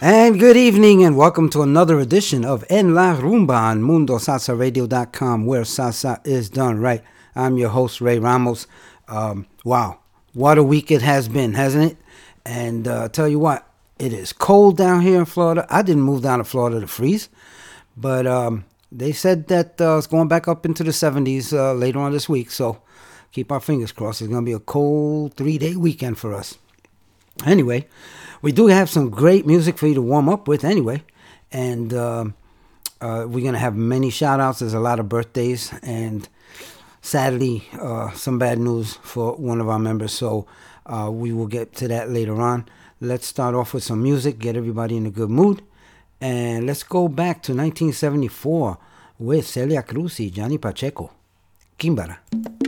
And good evening, and welcome to another edition of En La Rumba on MundoSalsaRadio.com, where salsa is done right. I'm your host, Ray Ramos. Um, wow, what a week it has been, hasn't it? And uh, tell you what, it is cold down here in Florida. I didn't move down to Florida to freeze, but um, they said that uh, it's going back up into the 70s uh, later on this week. So keep our fingers crossed. It's going to be a cold three day weekend for us. Anyway, we do have some great music for you to warm up with anyway. And uh, uh, we're going to have many shout outs. There's a lot of birthdays. And sadly, uh, some bad news for one of our members. So uh, we will get to that later on. Let's start off with some music, get everybody in a good mood. And let's go back to 1974 with Celia Cruz y Johnny Pacheco. Quimbara.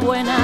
buena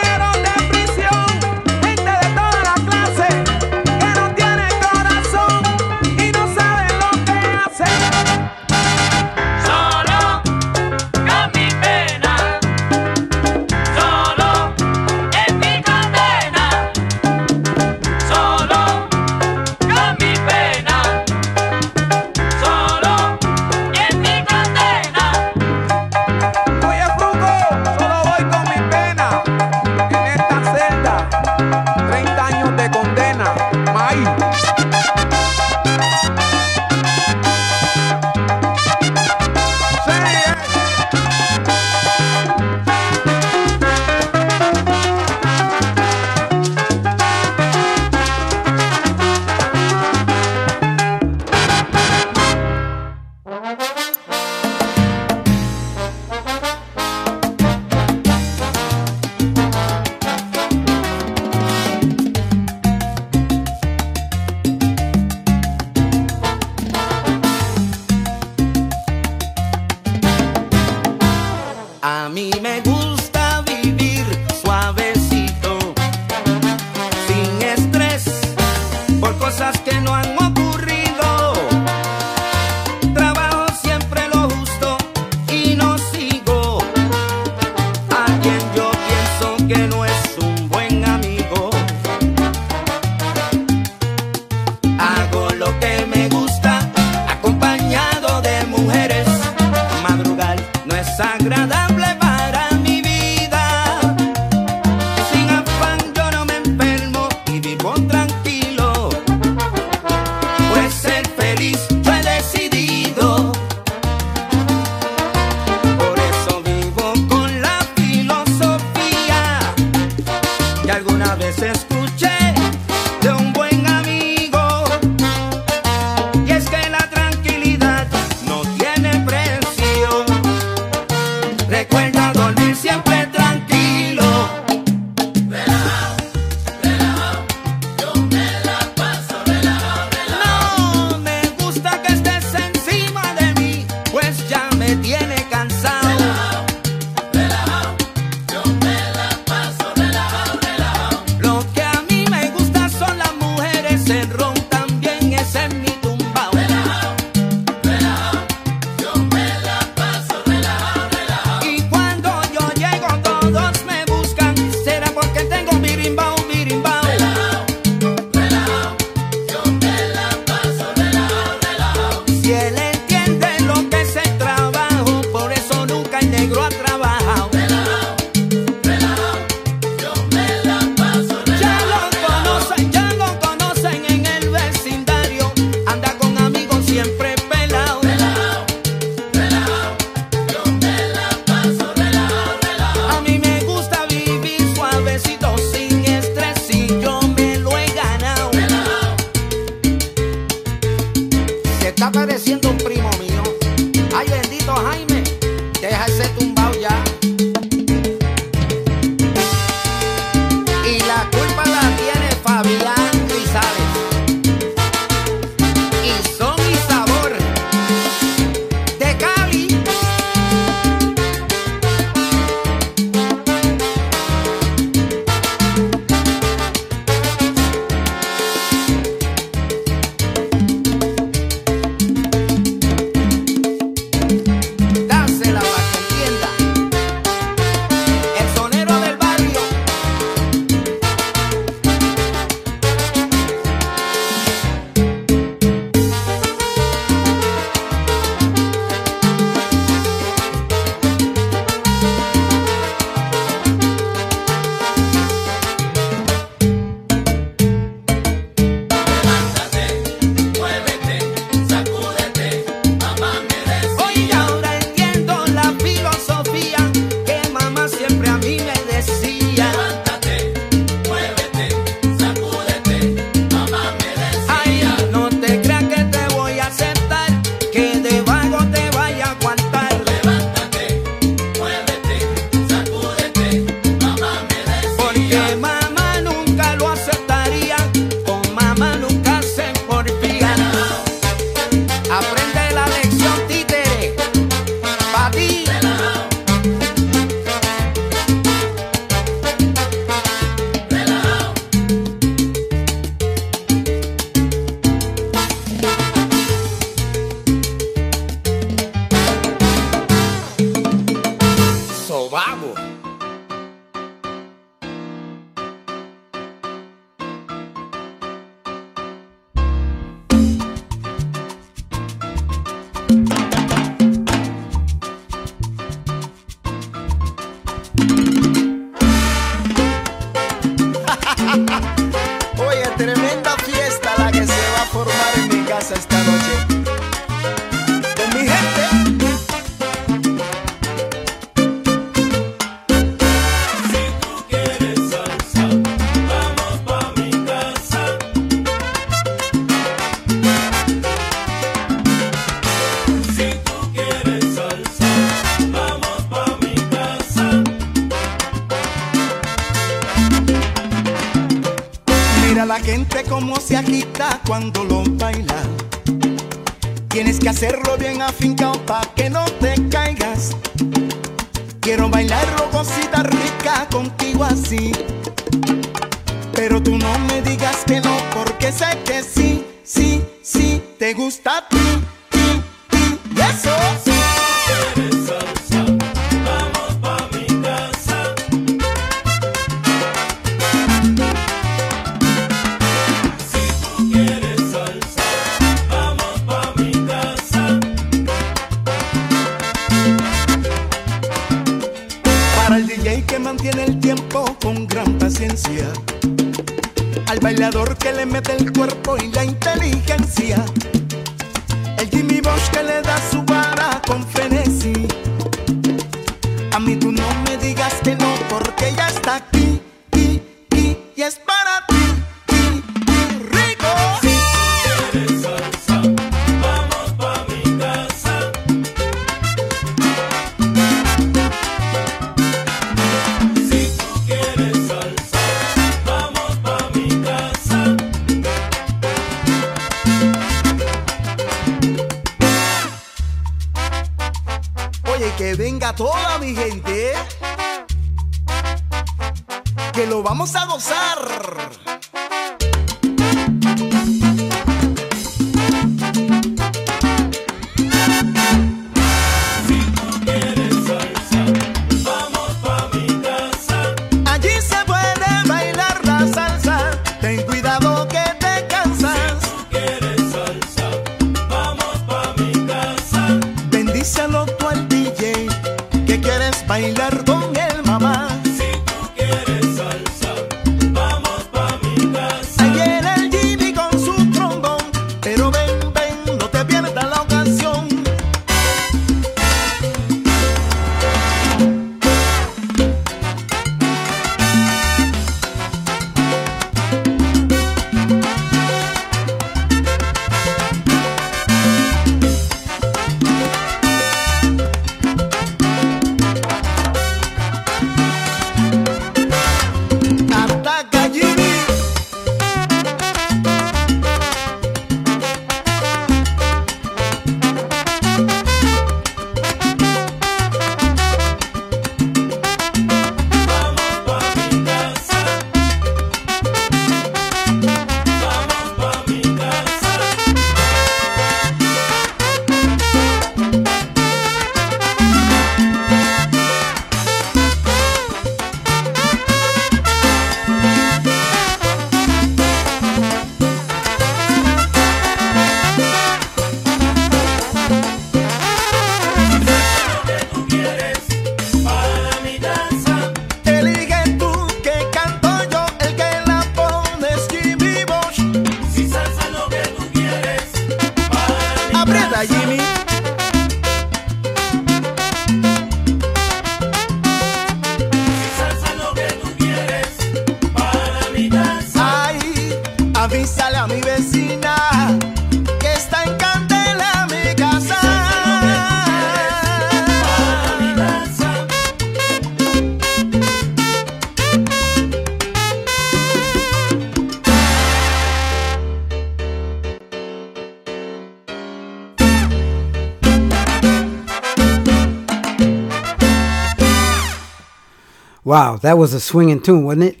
Wow, that was a swinging tune, wasn't it?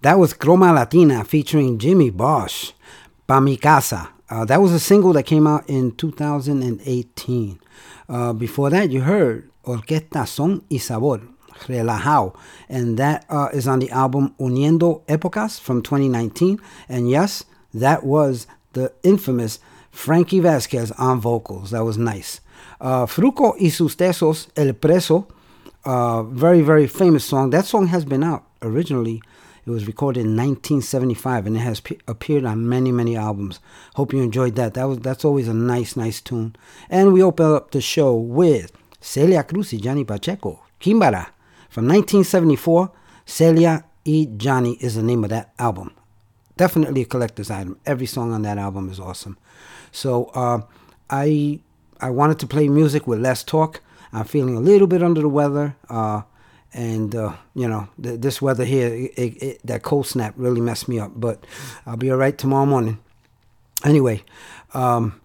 That was Croma Latina featuring Jimmy Bosch, Pa Mi Casa. Uh, that was a single that came out in 2018. Uh, before that, you heard Orquesta Son y Sabor, Relajao, and that uh, is on the album Uniendo Épocas from 2019. And yes, that was the infamous Frankie Vasquez on vocals. That was nice. Uh, Fruko y sus tesos, El Preso, uh, very, very famous song. That song has been out originally. It was recorded in 1975 and it has pe- appeared on many, many albums. Hope you enjoyed that. That was that's always a nice, nice tune. And we open up the show with Celia Cruz y Johnny Pacheco, Quimbara, from 1974. Celia y Johnny is the name of that album. Definitely a collector's item. Every song on that album is awesome. So uh, I I wanted to play music with less talk. I'm feeling a little bit under the weather, uh, and uh, you know th- this weather here, it, it, it- that cold snap really messed me up. But I'll be all right tomorrow morning. Anyway, um,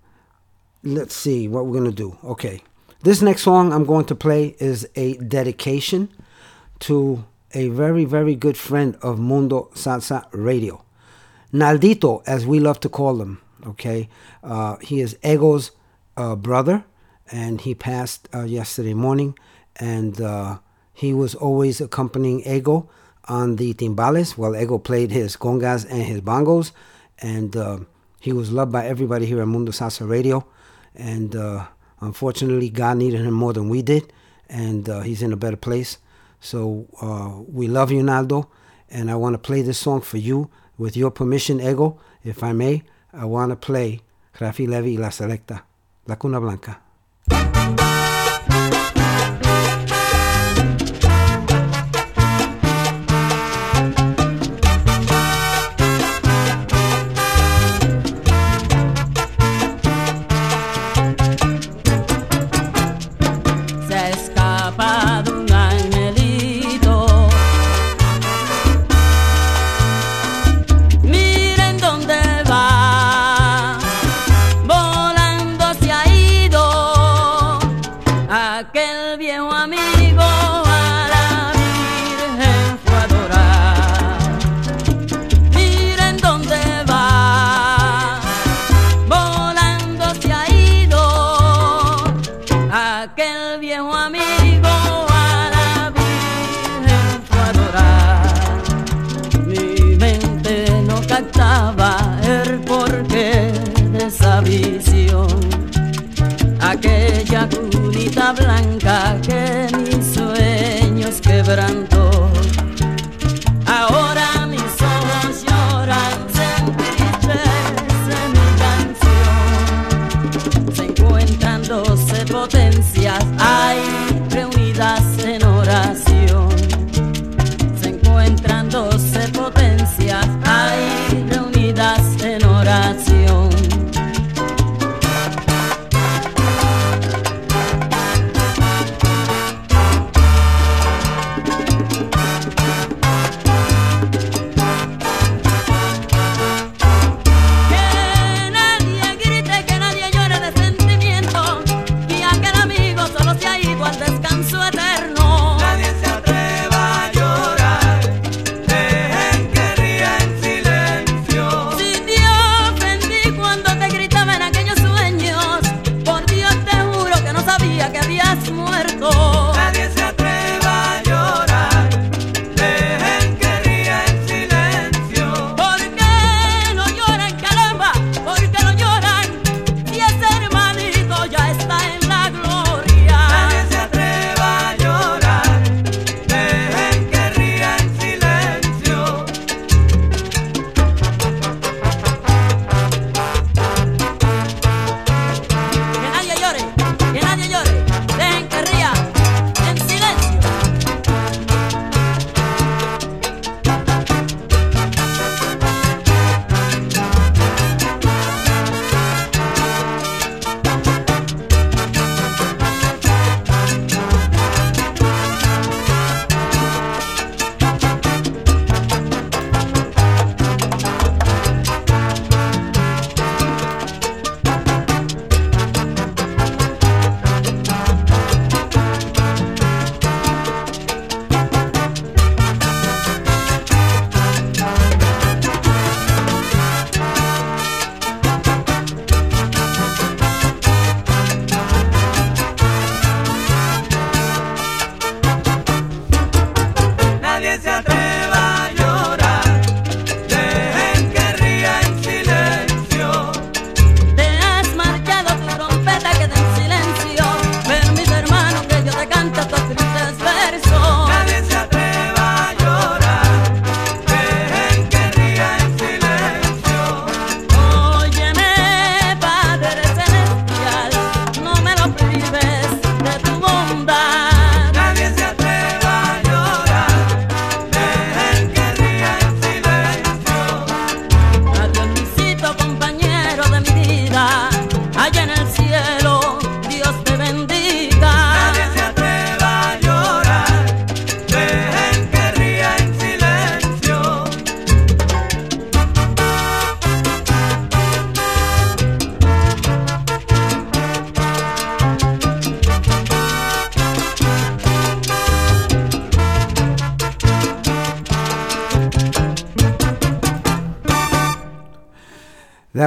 let's see what we're gonna do. Okay, this next song I'm going to play is a dedication to a very very good friend of Mundo Salsa Radio. Naldito, as we love to call him. Okay, uh, he is Ego's uh, brother, and he passed uh, yesterday morning. And uh, he was always accompanying Ego on the timbales while Ego played his congas and his bongos. And uh, he was loved by everybody here at Mundo Salsa Radio. And uh, unfortunately, God needed him more than we did, and uh, he's in a better place. So uh, we love you, Naldo, and I want to play this song for you with your permission, Ego. If I may, I want to play Rafi Levy y La Selecta, La Cuna Blanca. Blanca que mis sueños quebrantó.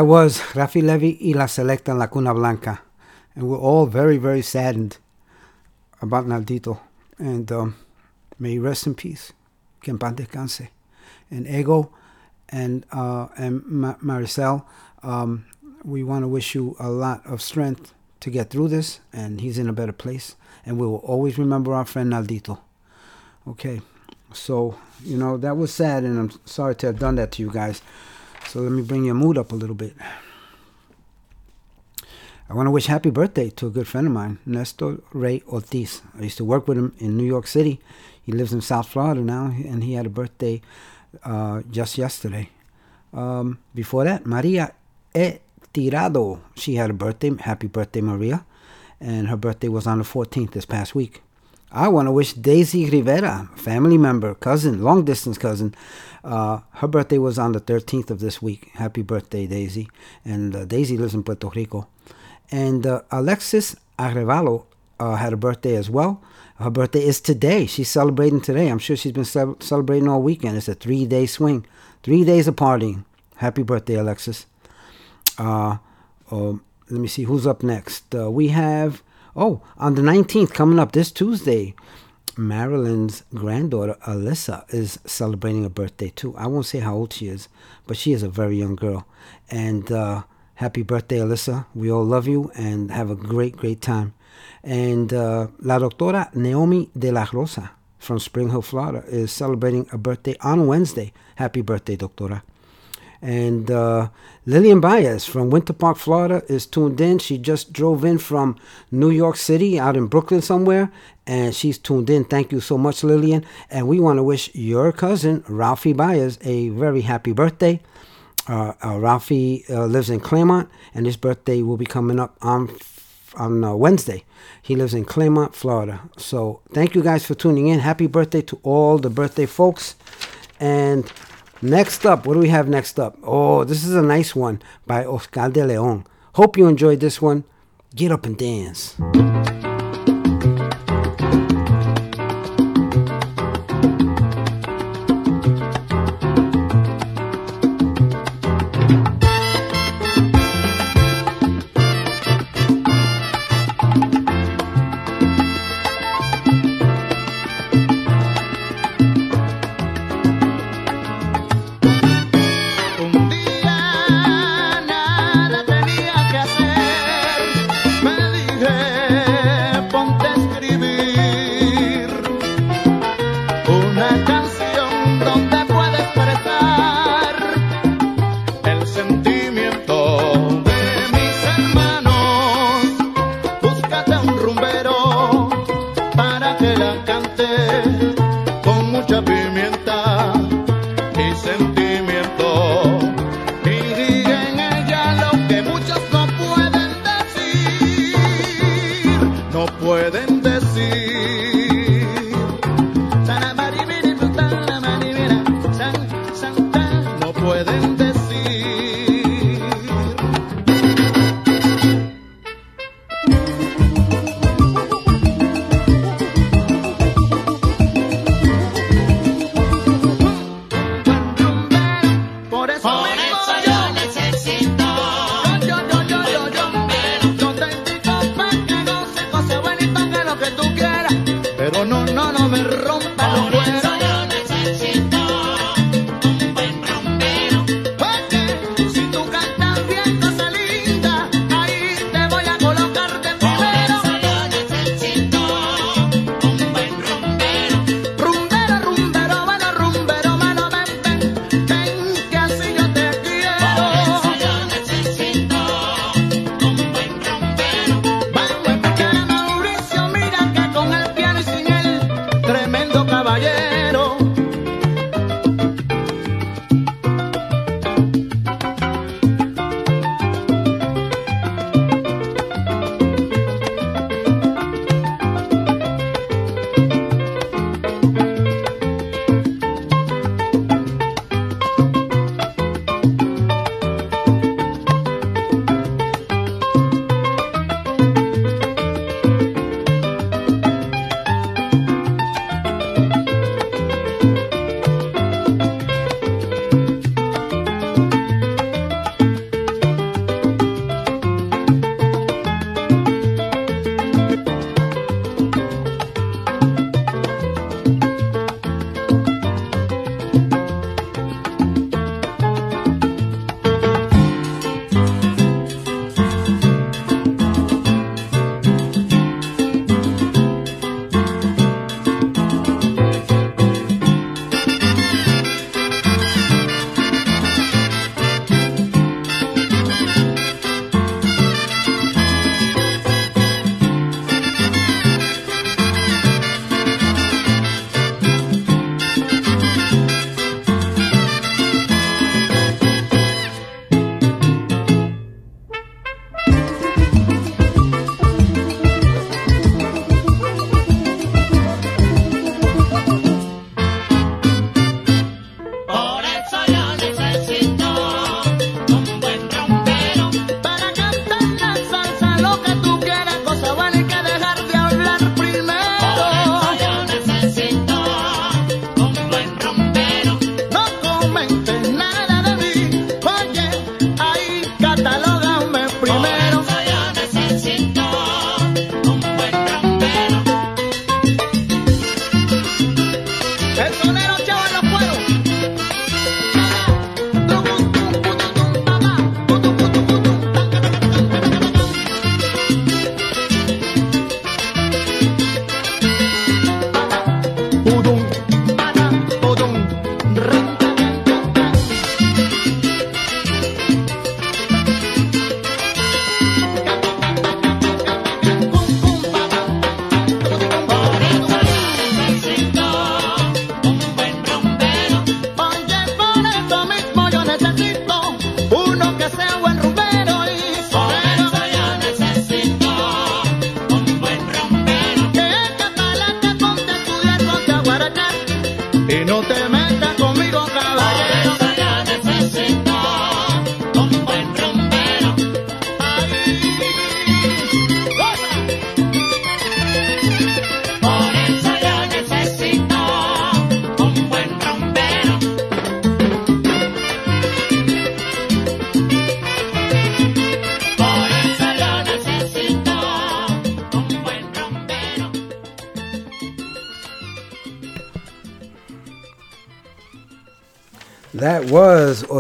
Was Rafi Levy y La Selecta en La Cuna Blanca. And we're all very, very saddened about Naldito. And um, may he rest in peace. Que en paz descanse. And Ego and, uh, and Ma- Maricel, um, we want to wish you a lot of strength to get through this. And he's in a better place. And we will always remember our friend Naldito. Okay. So, you know, that was sad. And I'm sorry to have done that to you guys. So let me bring your mood up a little bit. I want to wish happy birthday to a good friend of mine, Nestor Ray Ortiz. I used to work with him in New York City. He lives in South Florida now, and he had a birthday uh, just yesterday. Um, before that, Maria E. Tirado. She had a birthday. Happy birthday, Maria. And her birthday was on the 14th this past week. I want to wish Daisy Rivera, family member, cousin, long distance cousin. Uh, her birthday was on the 13th of this week. Happy birthday, Daisy. And uh, Daisy lives in Puerto Rico. And uh, Alexis Arevalo uh, had a birthday as well. Her birthday is today. She's celebrating today. I'm sure she's been ce- celebrating all weekend. It's a three day swing, three days of partying. Happy birthday, Alexis. Uh, um, let me see who's up next. Uh, we have, oh, on the 19th, coming up this Tuesday, Marilyn's granddaughter, Alyssa, is celebrating a birthday too. I won't say how old she is, but she is a very young girl. And uh, happy birthday, Alyssa. We all love you and have a great, great time. And uh, La Doctora Naomi de la Rosa from Spring Hill, Florida, is celebrating a birthday on Wednesday. Happy birthday, Doctora. And uh, Lillian Baez from Winter Park, Florida, is tuned in. She just drove in from New York City, out in Brooklyn somewhere, and she's tuned in. Thank you so much, Lillian. And we want to wish your cousin, Ralphie Baez, a very happy birthday. Uh, uh, Ralphie uh, lives in Clermont, and his birthday will be coming up on on uh, Wednesday. He lives in Clermont, Florida. So thank you guys for tuning in. Happy birthday to all the birthday folks. And next up, what do we have next up? Oh, this is a nice one by Oscar D'León. Hope you enjoyed this one. Get up and dance.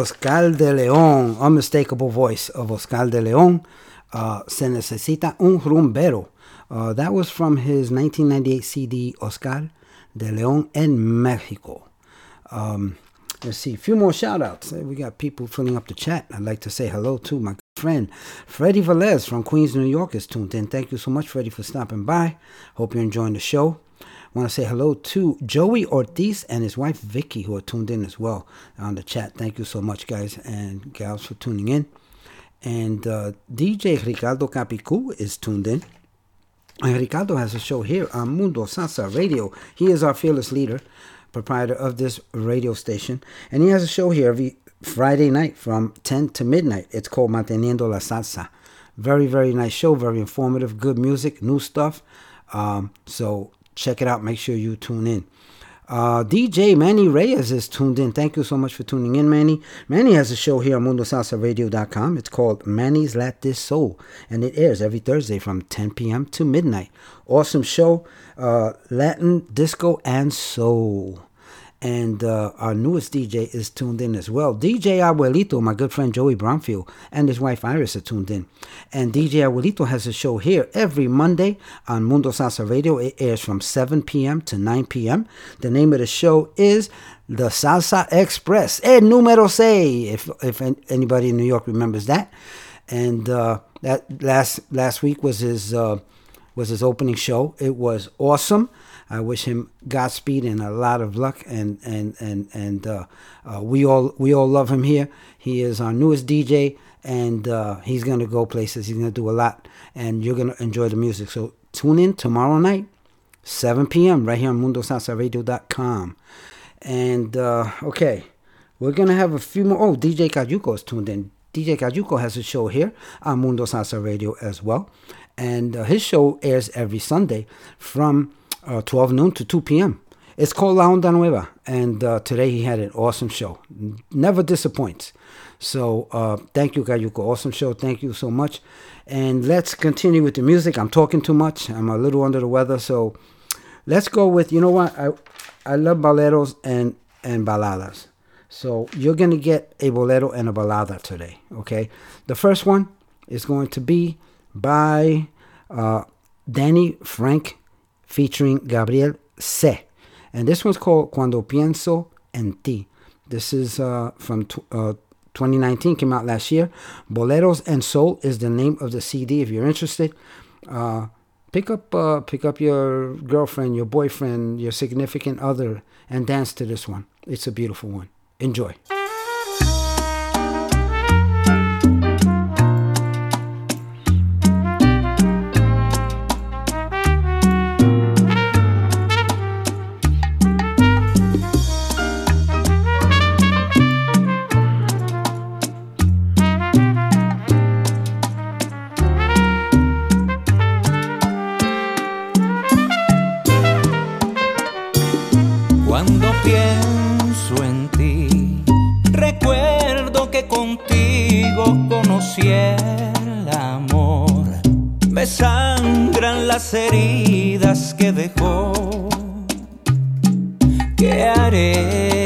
Oscar D'León, unmistakable voice of Oscar D'León. Uh, Se necesita un rumbero. Uh, that was from his 1998 CD Oscar D'León en Mexico. Um, let's see, a few more shout outs. We got people filling up the chat. I'd like to say hello to my friend Freddie Velez from Queens, New York is tuned in. Thank you so much, Freddie, for stopping by. Hope you're enjoying the show. Want to say hello to Joey Ortiz and his wife Vicky, who are tuned in as well on the chat. Thank you so much, guys and gals, for tuning in. And uh, DJ Ricardo Capicu is tuned in. And Ricardo has a show here on Mundo Salsa Radio. He is our fearless leader, proprietor of this radio station. And he has a show here every Friday night from 10 to midnight. It's called Manteniendo la Salsa. Very, very nice show, very informative, good music, new stuff. Um, so check it out. Make sure you tune in. Uh, DJ Manny Reyes is tuned in. Thank you so much for tuning in, Manny. Manny has a show here on MundoSalsaRadio.com. It's called Manny's Latin Soul, and it airs every Thursday from 10 p.m. to midnight. Awesome show, uh, Latin, disco, and soul. And uh, our newest DJ is tuned in as well. DJ Abuelito, my good friend Joey Bromfield, and his wife Iris are tuned in. And DJ Abuelito has a show here every Monday on Mundo Salsa Radio. It airs from 7 p.m. to 9 p.m. The name of the show is The Salsa Express. El número seis, if, if anybody in New York remembers that. And uh, that last last week was his uh, was his opening show. It was awesome. I wish him Godspeed and a lot of luck. And and and and uh, uh, we all we all love him here. He is our newest DJ, and uh, he's gonna go places. He's gonna do a lot, and you're gonna enjoy the music. So tune in tomorrow night, 7 p.m. right here on MundoSalsaRadio.com. And uh, okay, we're gonna have a few more. Oh, DJ Kajuko is tuned in. DJ Kajuko has a show here on Mundo Salsa Radio as well, and uh, his show airs every Sunday from uh, 12 noon to 2 p.m. It's called La Onda Nueva, and uh, today he had an awesome show. Never disappoints. So uh, thank you, Kayuko. Awesome show. Thank you so much. And let's continue with the music. I'm talking too much. I'm a little under the weather, so let's go with you know what I I love boleros and and baladas. So you're gonna get a bolero and a balada today. Okay. The first one is going to be by uh, Danny Frank featuring Gabriel C. And this one's called Cuando Pienso en Ti. This is uh, from tw- uh, 2019, came out last year. Boleros and Soul is the name of the CD. If you're interested, uh, pick up uh, pick up your girlfriend, your boyfriend, your significant other, and dance to this one. It's a beautiful one. Enjoy. Sangran las heridas que dejó. ¿Qué haré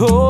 behold.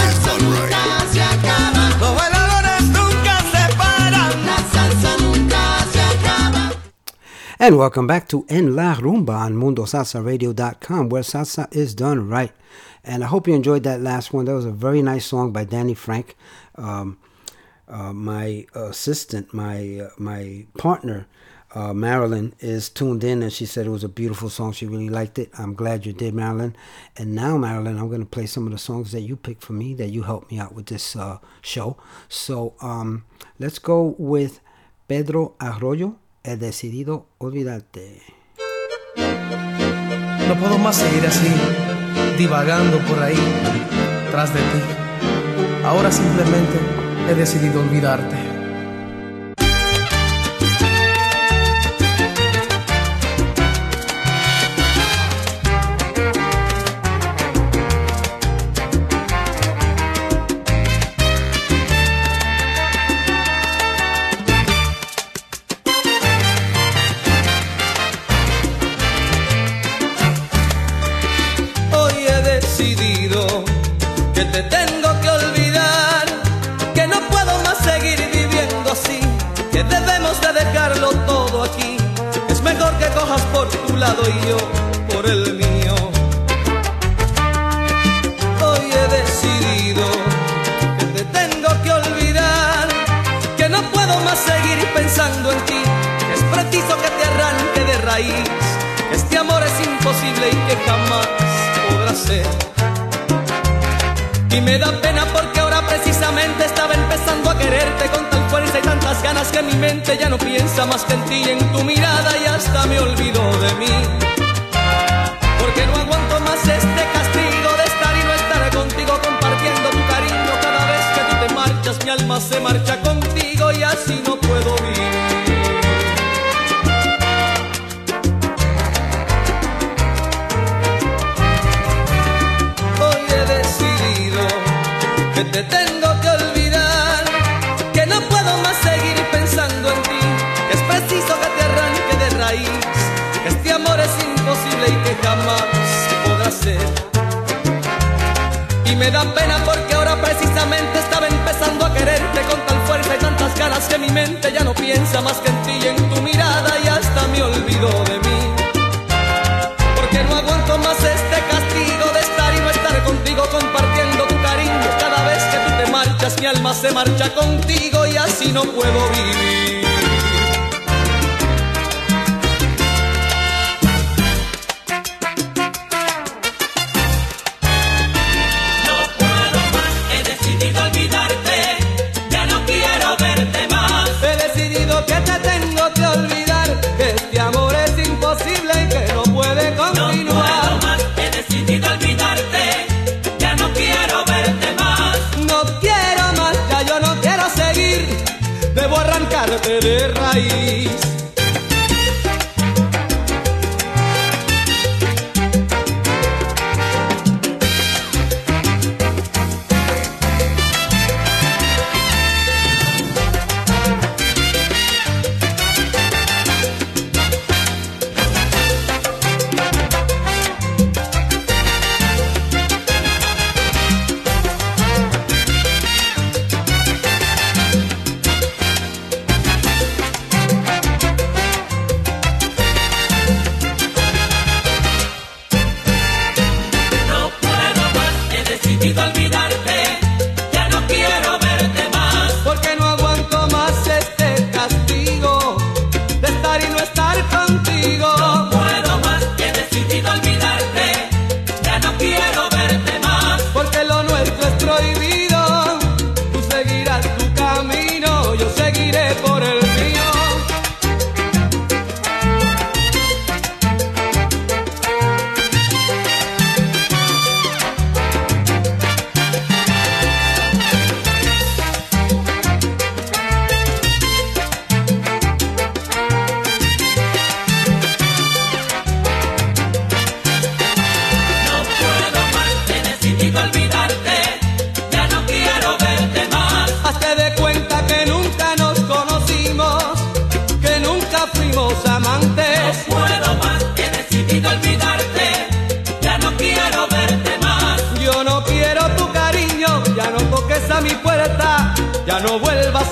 And welcome back to En La Rumba on MundoSalsaRadio.com, where salsa is done right. And I hope you enjoyed that last one. That was a very nice song by Danny Frank. Um, uh, my assistant, my uh, my partner, uh, Marilyn, is tuned in, and she said it was a beautiful song. She really liked it. I'm glad you did, Marilyn. And now, Marilyn, I'm going to play some of the songs that you picked for me, that you helped me out with this uh, show. So um, let's go with Pedro Arroyo. He decidido olvidarte. No puedo más seguir así, divagando por ahí, tras de ti. Ahora simplemente he decidido olvidarte.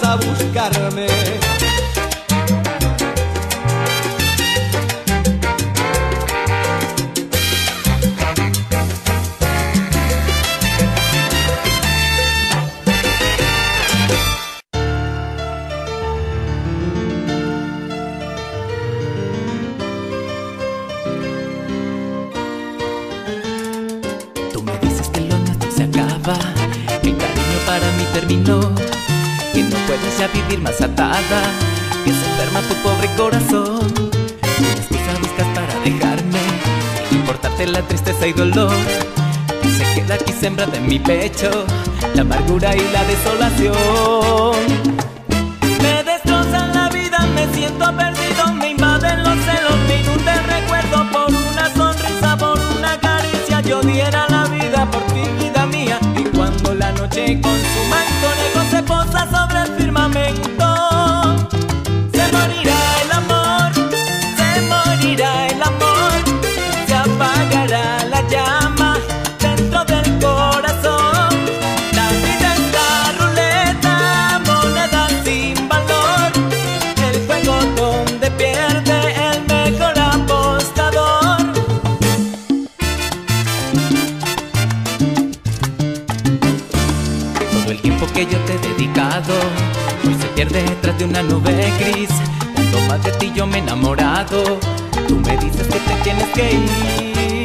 a buscarme. sentir más atada Que se enferma tu pobre corazón. Una excusa buscas para dejarme Importarte la tristeza y dolor Que se queda aquí sembrada en mi pecho La amargura y la desolación. Me destrozan la vida, me siento perdido Me invaden los celos, me inunda recuerdo Por una sonrisa, por una caricia. Yo diera la vida por ti, vida mía Y cuando la noche consuma con ego se posa gris. Cuanto más de ti yo me he enamorado, tú me dices que te tienes que ir.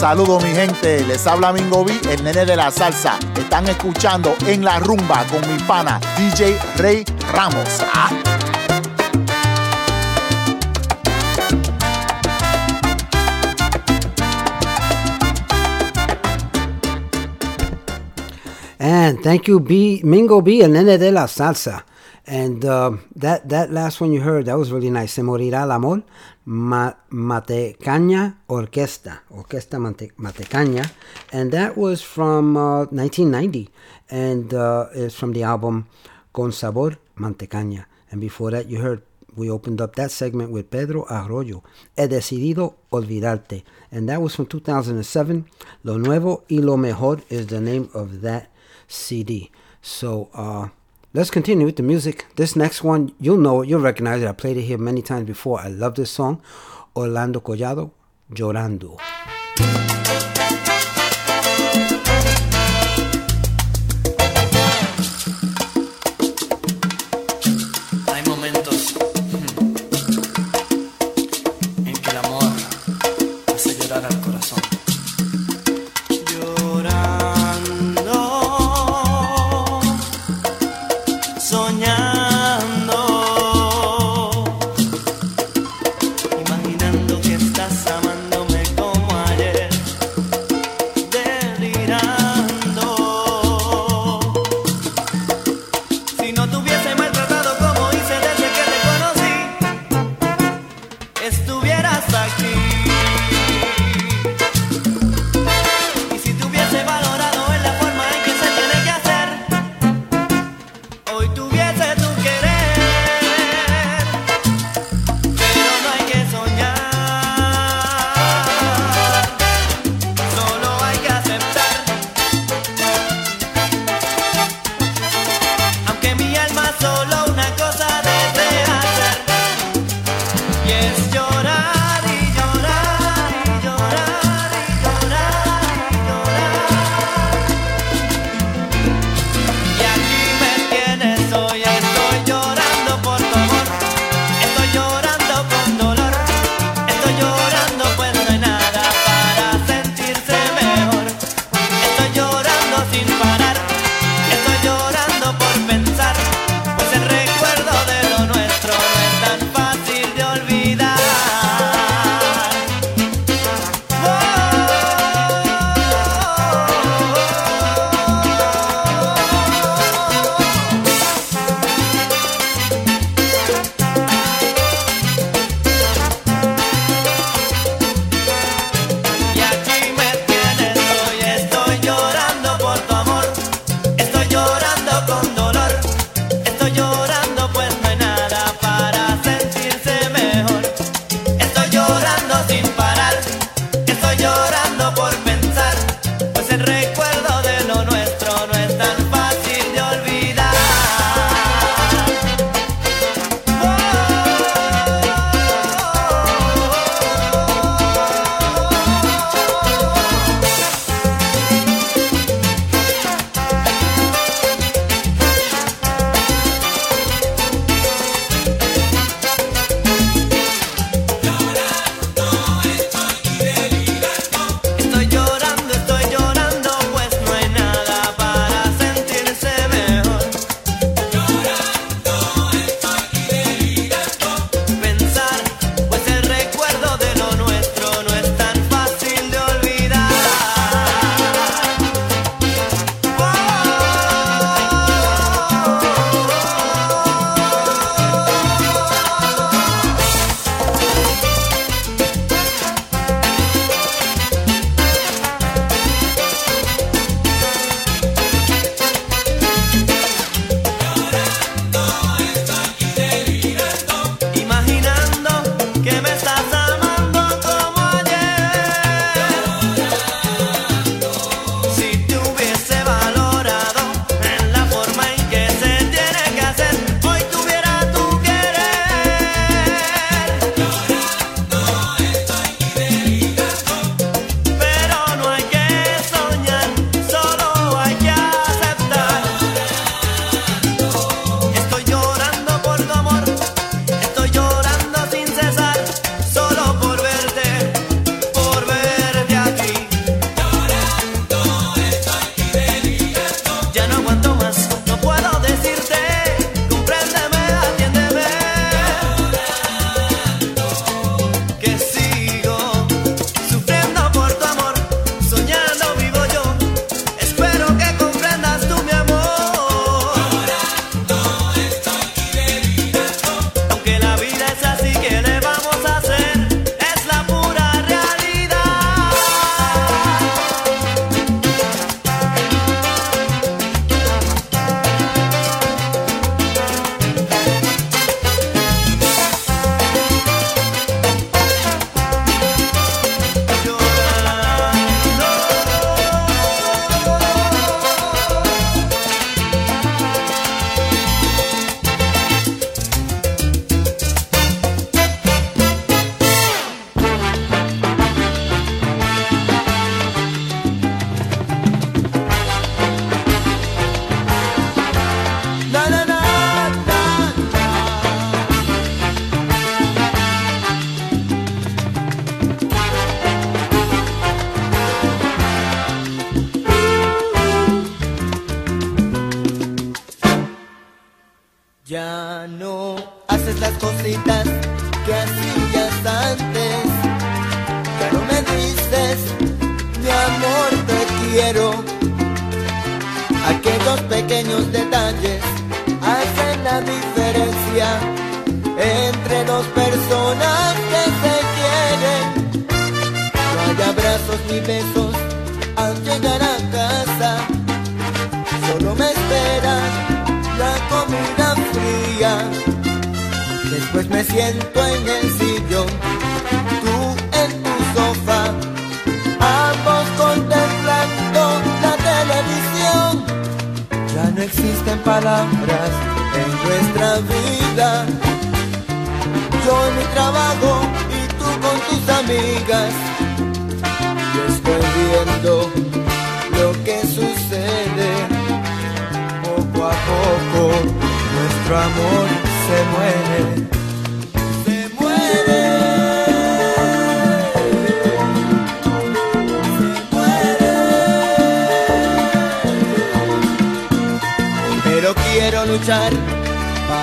Saludos mi gente, les habla Mingo B, el nene de la salsa. Están escuchando en la rumba con mi pana DJ Rey Ramos. Ah. And thank you, B Mingo B and Nene de la Salsa. And uh, that that last one you heard, that was really nice. Se morirá el amor, Ma- Matecaña Orquesta, Orquesta Mate- Matecaña, and that was from uh, 1990, and uh, it's from the album Con Sabor Mantecaña. And before that, you heard we opened up that segment with Pedro Arroyo, He decidido olvidarte, and that was from 2007. Lo nuevo y lo mejor is the name of that CD. So uh, let's continue with the music. This next one, you'll know it, you'll recognize it. I played it here many times before. I love this song, Orlando Collado, Llorando.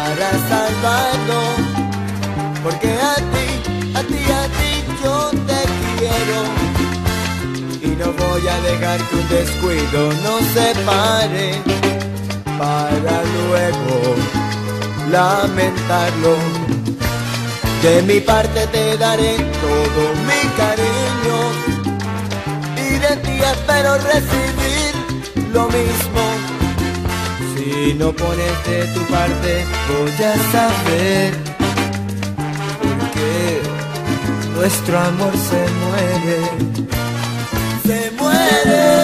para salvarlo. Porque a ti, a ti, a ti yo te quiero. Y no voy a dejar que un descuido nos separe para luego lamentarlo. De mi parte te daré todo mi cariño y de ti espero recibir lo mismo. Si no pones de tu parte, voy a saber por qué nuestro amor se muere. Se muere.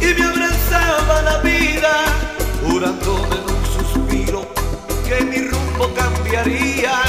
y me abrazaba la vida, jurando en un suspiro que mi rumbo cambiaría.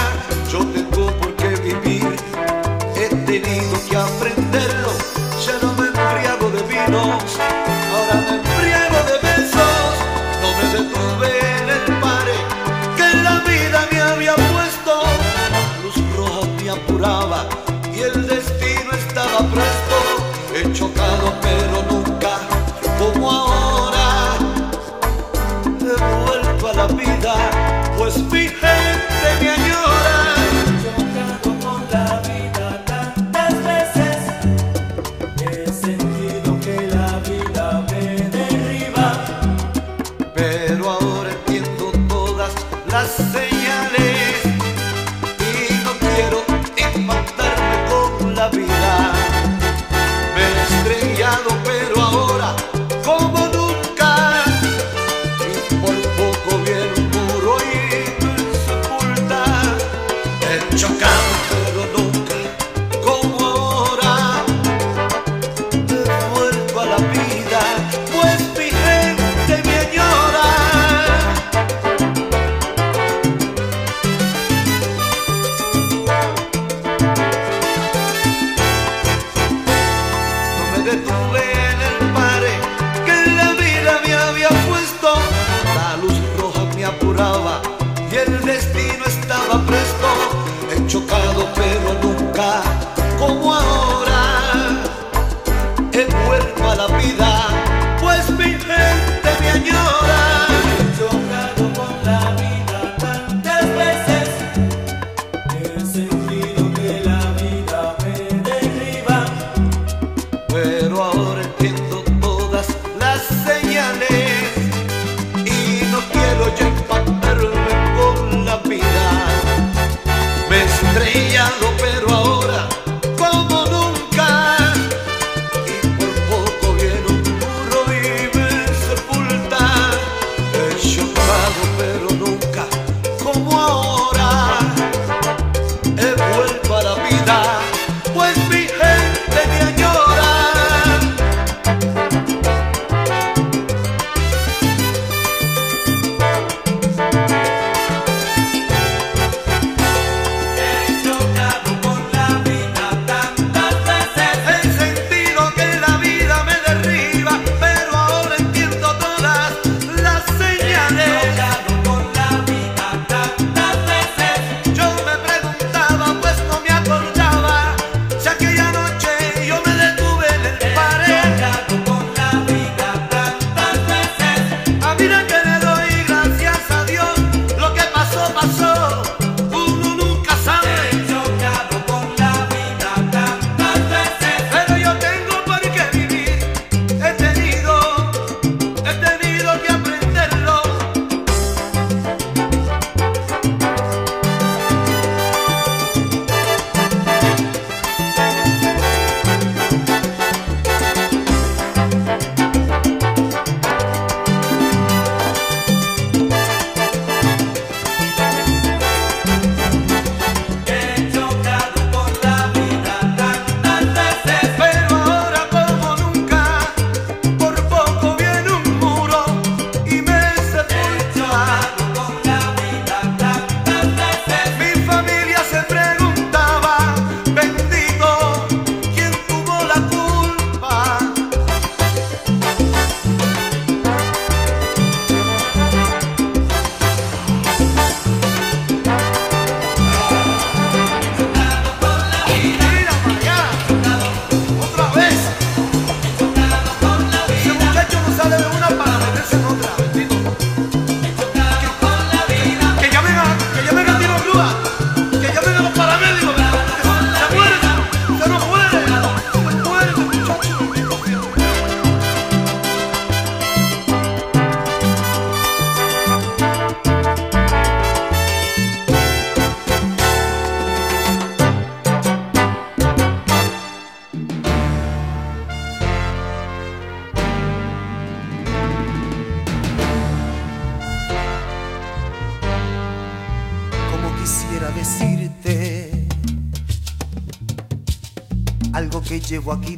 Llevo aquí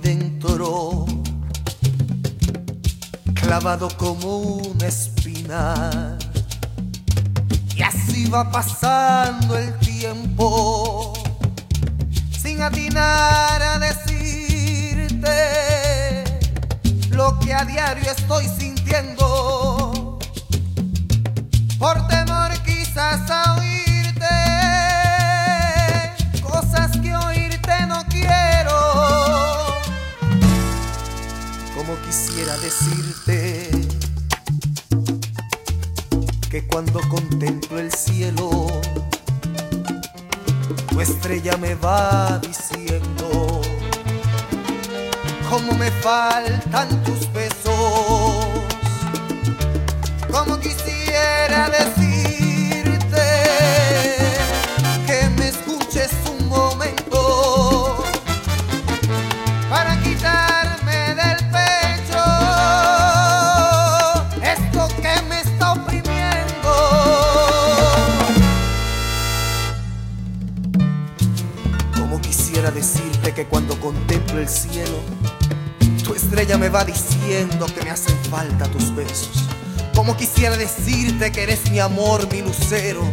amor, mi lucero,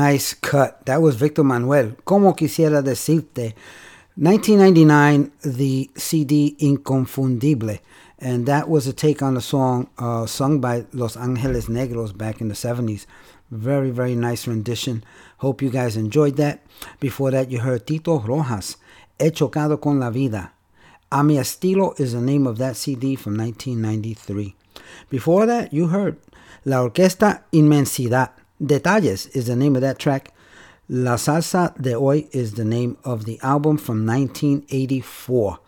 Nice, cut. That was Victor Manuelle. Como quisiera decirte. 1999, the CD Inconfundible. And that was a take on the song uh, sung by Los Angeles Negros back in the 70s. Very, very nice rendition. Hope you guys enjoyed that. Before that, you heard Tito Rojas, He Chocado con la Vida. A mi estilo is the name of that CD from 1993. Before that, you heard La Orquesta Inmensidad. Detalles is the name of that track. La Salsa de Hoy is the name of the album from 1984.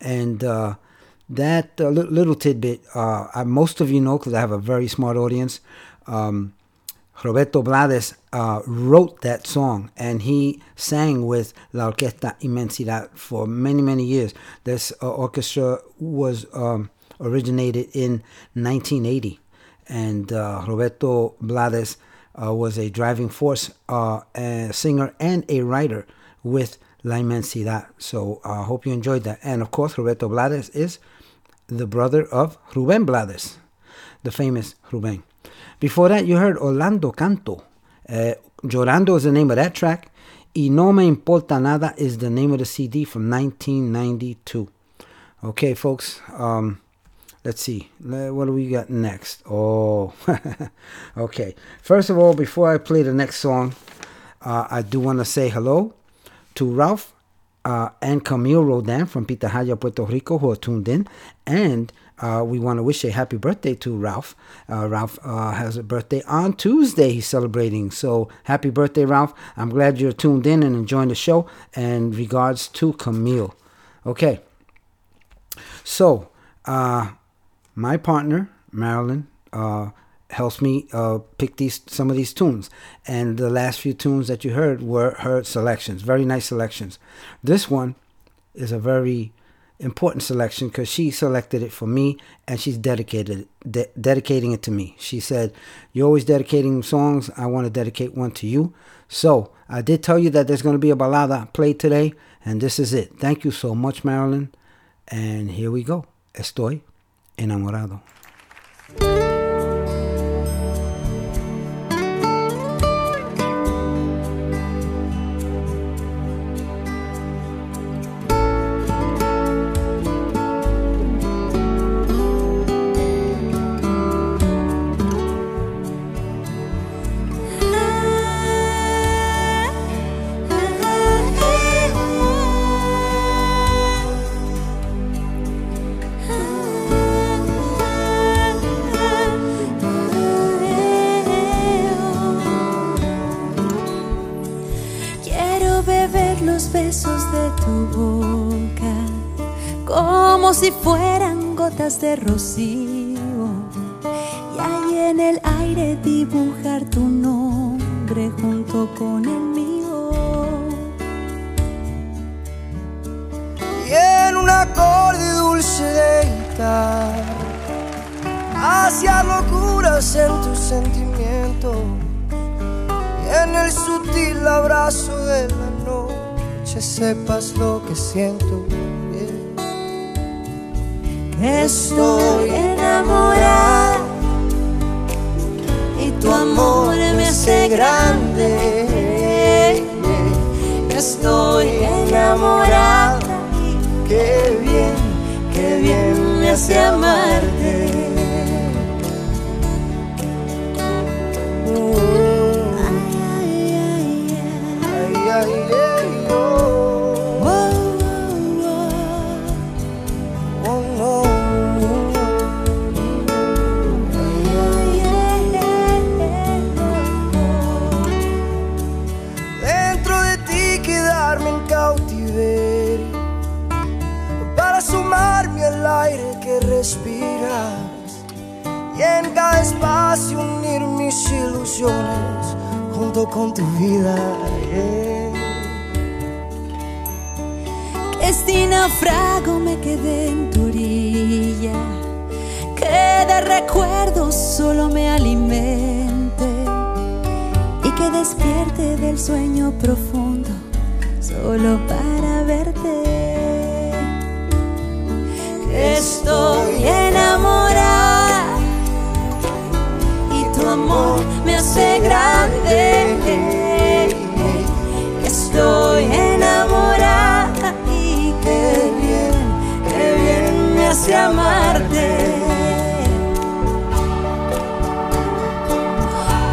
And uh, that uh, little tidbit, uh, uh, most of you know because I have a very smart audience. Um, Roberto Blades uh, wrote that song and he sang with La Orquesta Inmensidad for many, many years. This uh, orchestra was um, originated in 1980 and uh, Roberto Blades uh, was a driving force, uh, a singer and a writer with La Inmensidad. So I hope you enjoyed that. And of course, Roberto Blades is the brother of Ruben Blades, the famous Ruben. Before that, you heard Orlando Canto, uh, Llorando is the name of that track. Y No Me Importa Nada is the name of the CD from 1992. Okay, folks. Um, let's see. What do we got next? Oh, okay. First of all, before I play the next song, uh, I do want to say hello to Ralph uh, and Camille Rodan from Pitahaya, Puerto Rico, who are tuned in. And uh, we want to wish a happy birthday to Ralph. Uh, Ralph uh, has a birthday on Tuesday. He's celebrating. So happy birthday, Ralph. I'm glad you're tuned in and enjoying the show. And regards to Camille. Okay. So, uh, my partner, Marilyn, uh, helps me uh, pick these some of these tunes. And the last few tunes that you heard were her selections. Very nice selections. This one is a very important selection because she selected it for me and she's dedicated de- dedicating it to me. She said, "You're always dedicating songs. I want to dedicate one to you." So I did tell you that there's going to be a balada played today, and this is it. Thank you so much, Marilyn. And here we go. Estoy enamorado. Como si fueran gotas de rocío. Y ahí en el aire dibujar tu nombre junto con el mío. y en un acorde dulce de guitarra hacia locuras en tu sentimiento y en el sutil abrazo de la noche sepas lo que siento Estoy enamorada y tu amor me hace grande. Estoy enamorada qué bien, qué bien me hace amarte. Mis ilusiones junto con tu vida. Que si naufrago me quedé en tu orilla, que de recuerdos solo me alimente y que despierte del sueño profundo solo para verte. Que estoy enamorada me hace grande. Estoy enamorada y qué bien, qué bien me hace amarte.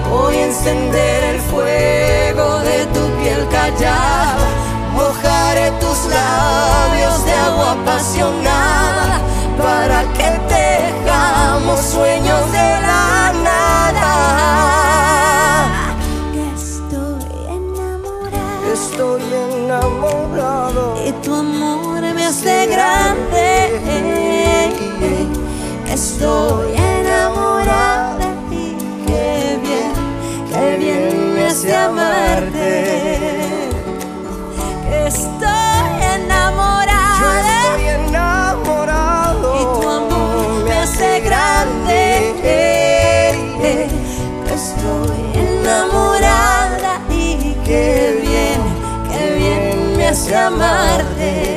Voy a encender el fuego de tu piel callada, mojaré tus labios de agua apasionada para que tejamos sueños de la Estoy enamorada. Estoy enamorado. Y tu amor me hace grande. Estoy enamorada y qué bien, qué bien me hace amarte. quise amarte.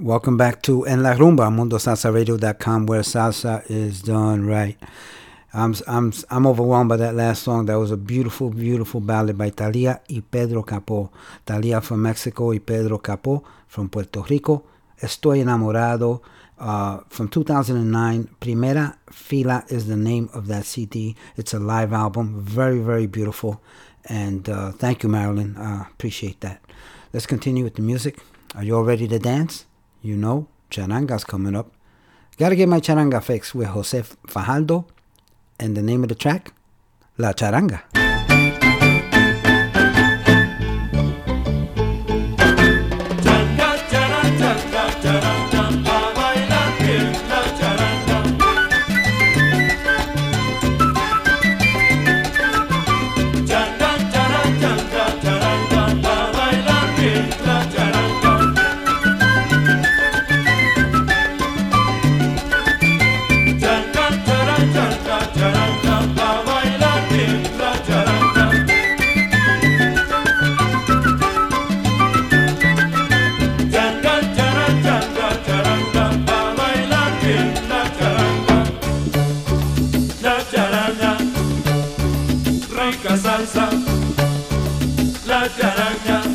Welcome back to En La Rumba, MundoSalsaRadio.com, where salsa is done right. I'm, I'm, I'm overwhelmed by that last song. That was a beautiful, beautiful ballad by Thalía y Pedro Capó. Thalía from Mexico y Pedro Capó from Puerto Rico. Estoy enamorado. Uh, from 2009, Primera Fila is the name of that CD. It's a live album, very, very beautiful. And uh, thank you, Marilyn. Uh, appreciate that. Let's continue with the music. Are you all ready to dance? You know, charanga's coming up. Gotta get my charanga fix with Jose Fajardo. And the name of the track? La Charanga. charanga.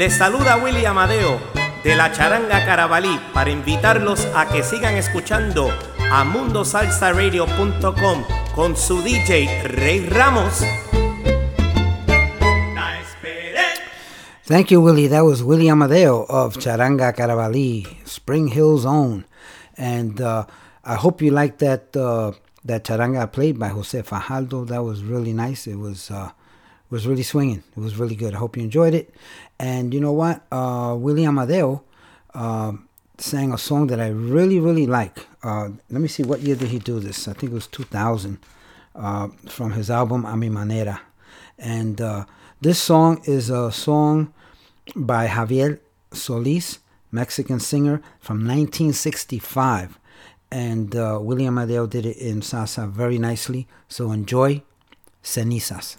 Les saluda Willy Amadeo de la Charanga Carabalí para invitarlos a que sigan escuchando a mundosalsaradio.com con su DJ Rey Ramos. Thank you, Willie. That was Willie Amadeo of Charanga Carabalí, Spring Hill's own. And uh, I hope you liked that uh, that charanga played by Jose Fajardo. That was really nice. It was uh, was really swinging. It was really good. I hope you enjoyed it. And you know what? Uh, Willie Amadeo uh, sang a song that I really, really like. Uh, let me see, what year did he do this? I think it was 2000 uh, from his album A Mi Manera. And uh, this song is a song by Javier Solis, Mexican singer from 1965. And uh, William Amadeo did it in salsa very nicely. So enjoy Cenizas.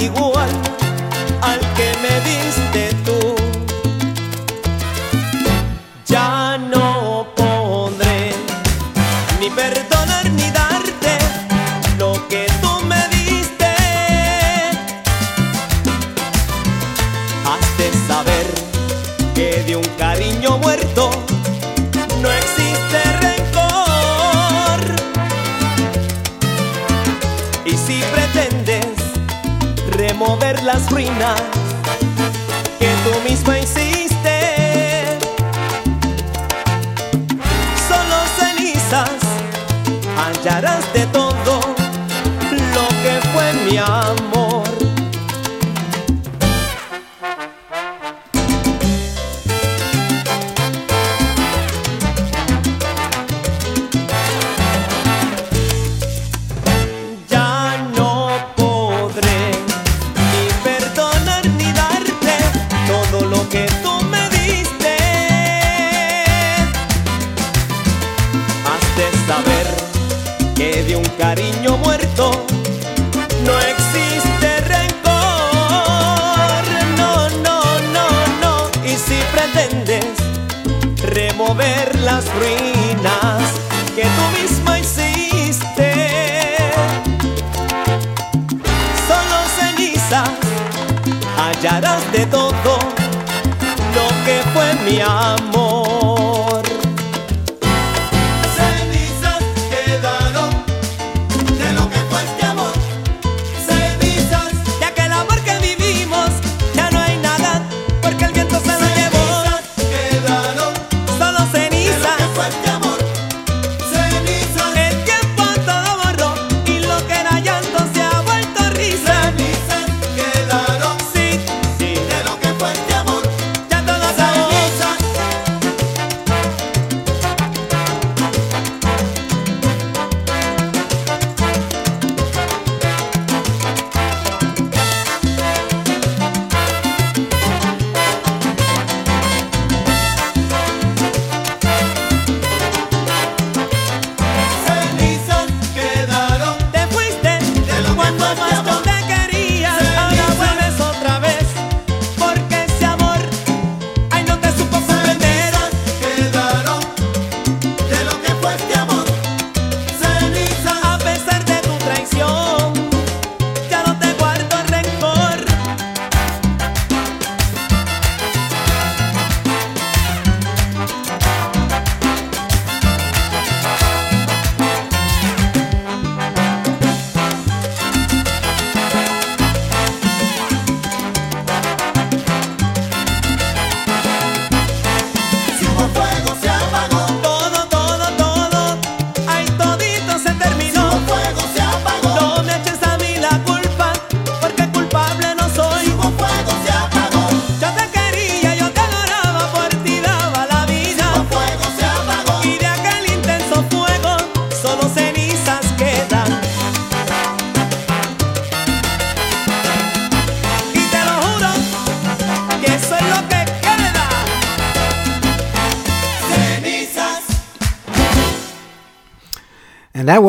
igual al que me diste remover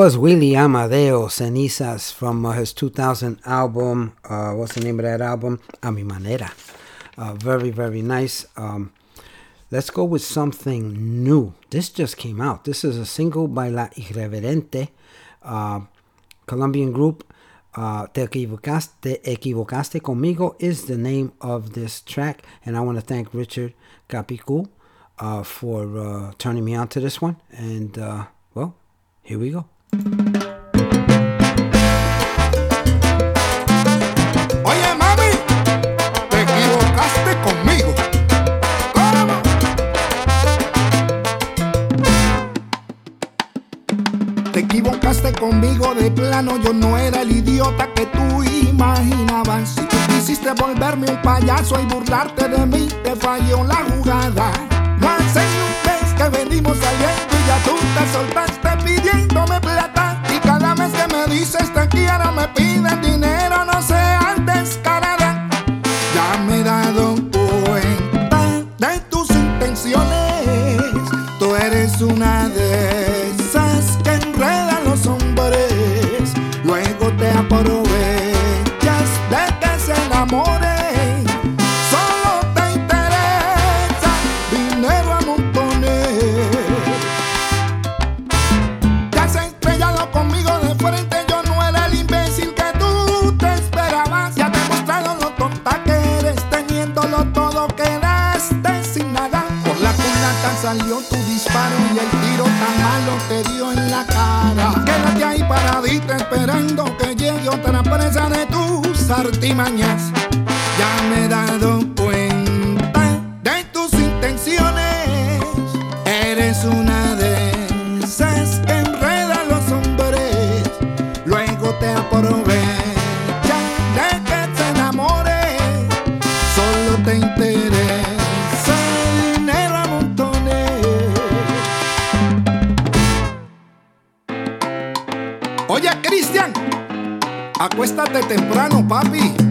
was Willie Amadeo Cenizas from uh, his 2000 album. Uh, what's the name of that album? A mi manera. Uh, very, very nice. Um, let's go with something new. This just came out. This is a single by La Irreverente, uh, Colombian group. Uh, Te equivocaste, Te equivocaste conmigo is the name of this track, and I want to thank Richard Capicu uh, for turning me on to this one. And well, here we go. Equivocaste conmigo de plano, yo no era el idiota que tú imaginabas. Si tú quisiste volverme un payaso y burlarte de mí, te falló la jugada. No hace un mes que venimos saliendo y ya tú te soltaste pidiéndome plata. Y cada vez que me dices te quiero, me piden dinero, no seas descarada. Ya me he dado cuenta de tus intenciones. Tú eres una salió tu disparo y el tiro tan malo te dio en la cara. Quédate ahí paradita esperando que llegue otra presa de tus artimañas. Ya me he dado acuéstate temprano, papi.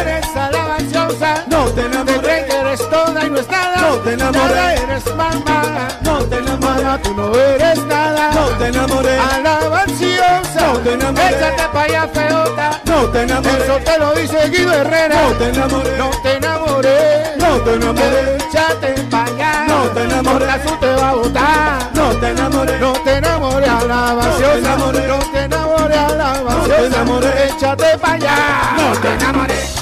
eres alabanzosa, no te enamoré, eres toda y no es nada, no te enamoré, nada eres mamá, no te enamoré, tú no eres nada, no te enamoré, alabanciosa, no te enamoré, échate pa' allá feota, no te enamoré, eso te lo dice Guido Herrera, no te enamoré, no te enamoré, no te enamoré, échate pa' allá, no te enamoré, tú te va a botar, no te enamoré, no te enamoré, alabanciosa, no te enamoré, no te enamoré, échate pa' allá, no te enamoré.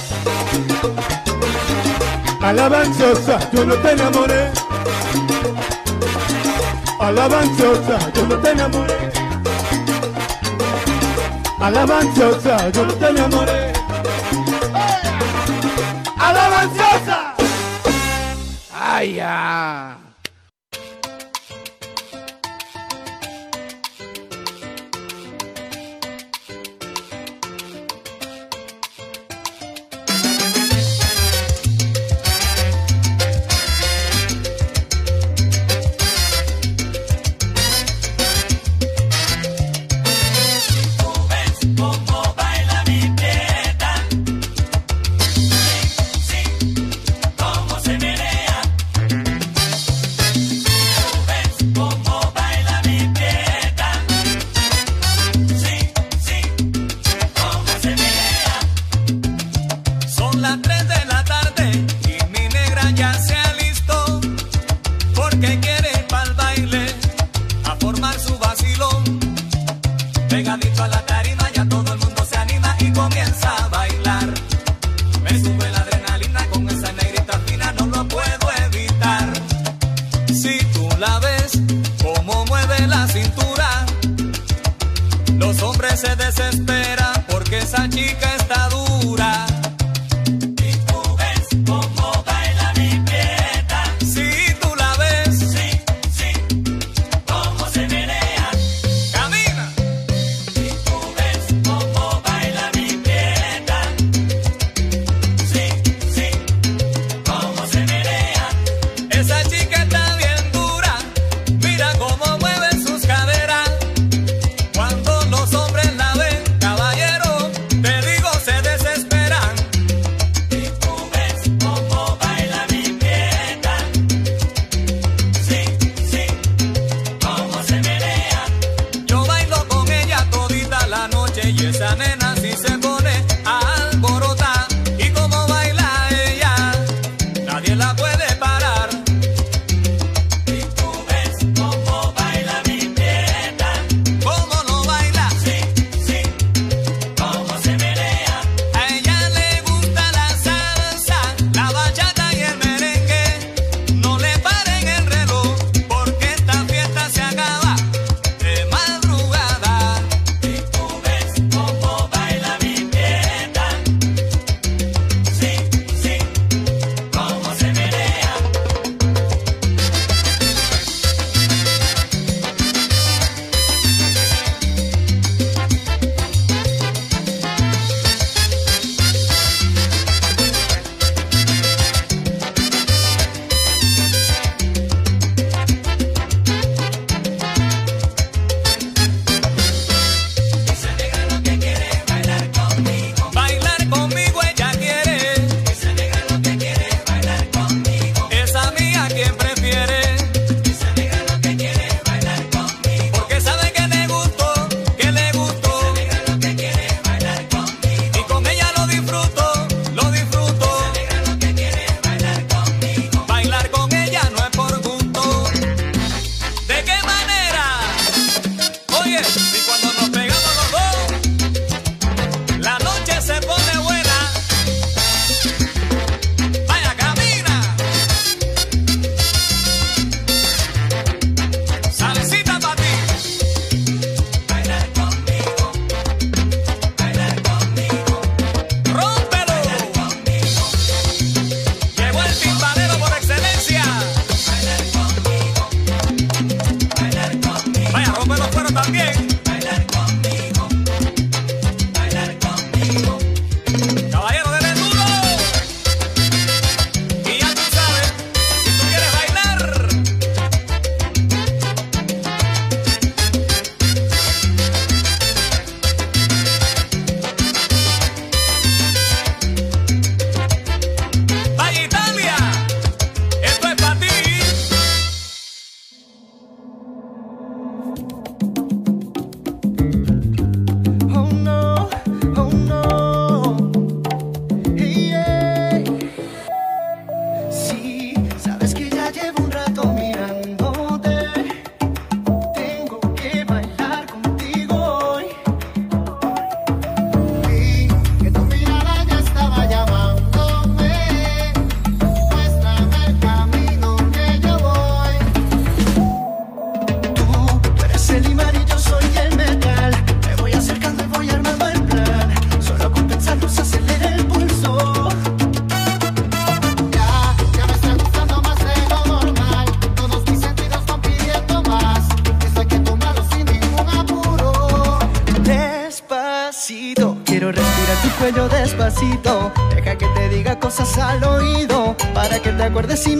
Alabanzosa, yo no te enamoré. Alabanzosa, yo no te enamoré. Alabanzosa, yo no te enamoré. Alabanzosa. Ay, ya.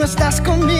Estás conmigo.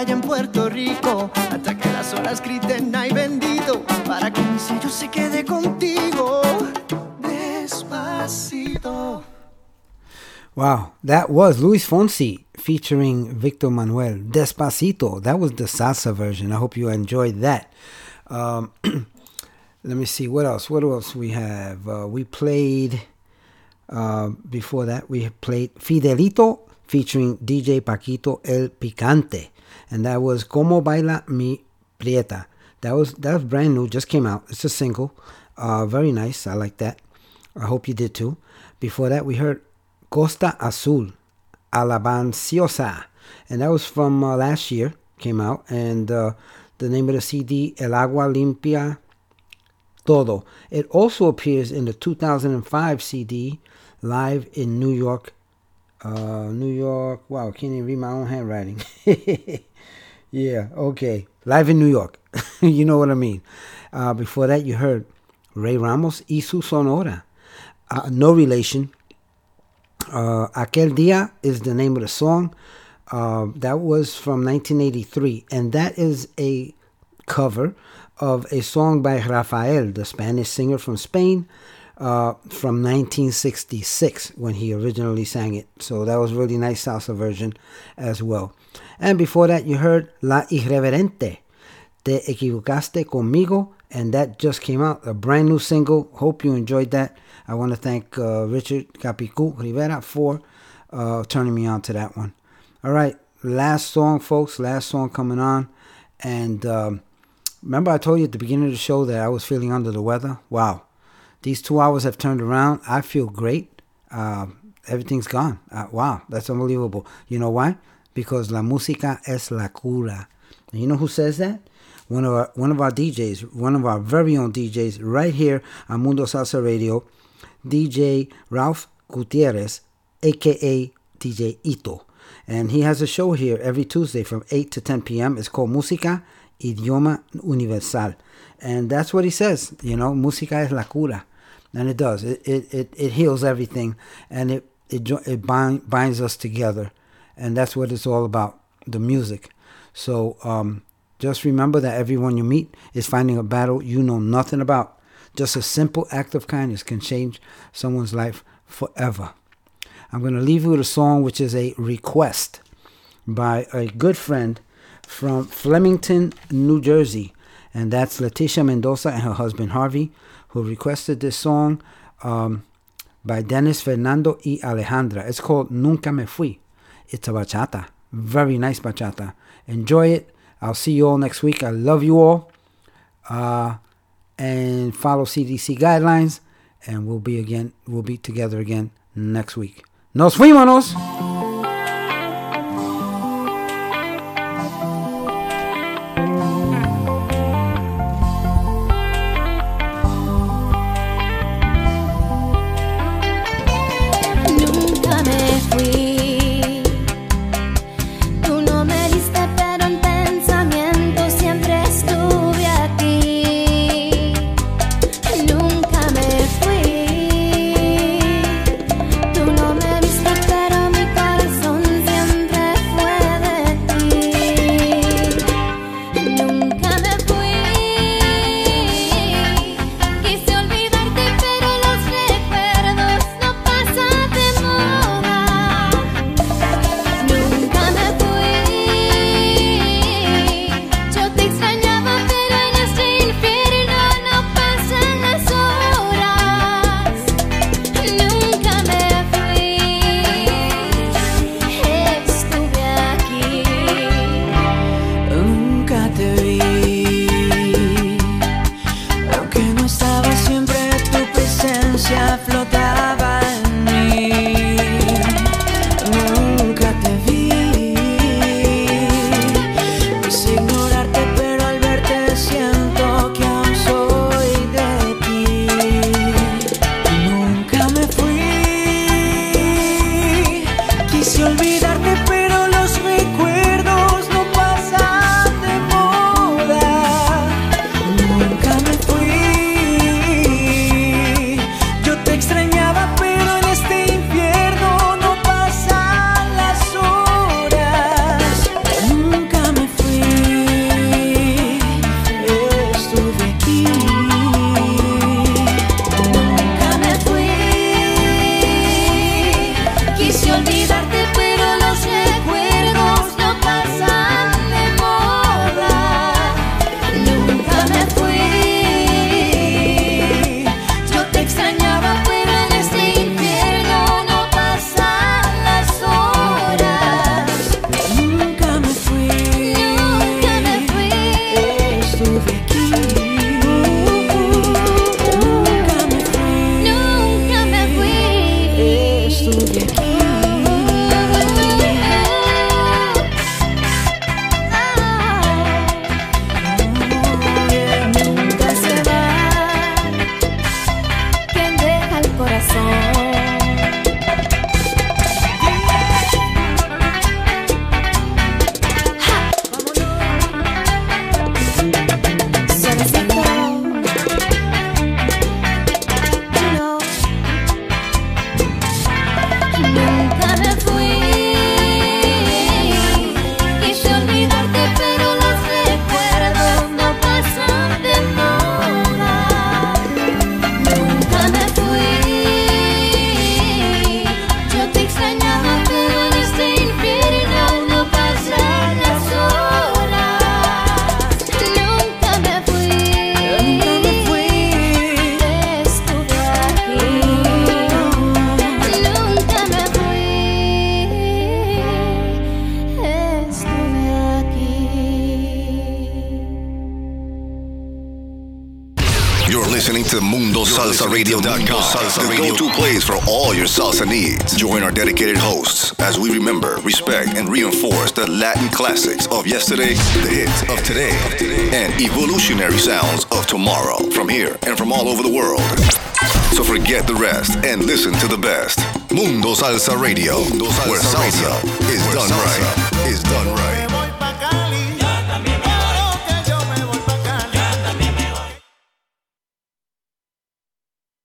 Playa en Puerto Rico Hasta que las olas griten ay bendito Para que mi sello se quede contigo Despacito Wow, that was Luis Fonsi featuring Victor Manuelle. Despacito. That was the salsa version. I hope you enjoyed that. Um, let me see what else. What else we have? Uh, we played uh, before that. We played Fidelito featuring DJ Paquito El Picante, and that was Como Baila Mi Prieta. That was that brand new. Just came out. It's a single. Uh, very nice. I like that. I hope you did too. Before that, we heard Costa Azul, Alabanciosa, and that was from uh, last year. Came out, and uh, the name of the CD, El Agua Limpia Todo. It also appears in the 2005 CD, Live in New York. Uh, New York. Wow, can't even read my own handwriting. yeah, okay. Live in New York. you know what I mean. Uh, before that, you heard Ray Ramos y su Sonora. Uh, no relation. Uh, Aquel Dia is the name of the song. Uh, that was from 1983, and that is a cover of a song by Rafael, the Spanish singer from Spain, uh, from 1966 when he originally sang it. So that was really nice salsa version as well. And before that, you heard La Irreverente, Te Equivocaste Conmigo, and that just came out, a brand new single. Hope you enjoyed that. I want to thank uh, Richard Capicu Rivera for uh, turning me on to that one. All right, last song, folks. Last song coming on. And um, remember, I told you at the beginning of the show that I was feeling under the weather? Wow. These two hours have turned around. I feel great. Uh, everything's gone. Uh, wow, that's unbelievable. You know why? Because la música es la cura. And you know who says that? One of our one of our DJs, one of our very own DJs, right here on Mundo Salsa Radio, DJ Ralph Gutierrez, aka DJ Ito. And he has a show here every Tuesday from 8 to 10 p.m. It's called Música Idioma Universal. And that's what he says, you know, música es la cura. And it does. It, it, it, it heals everything and it, it, it bind, binds us together and that's what it's all about the music. So um, just remember that everyone you meet is finding a battle you know nothing about. Just a simple act of kindness can change someone's life forever. I'm going to leave you with a song which is a request by a good friend from Flemington, New Jersey. And that's Letitia Mendoza and her husband Harvey, who requested this song um, by Dennis Fernando y Alejandra. It's called Nunca Me Fui. It's a bachata. Very nice bachata. Enjoy it. I'll see you all next week. I love you all. Uh, and follow CDC guidelines. And we'll be again. We'll be together again next week. Nos fuimos.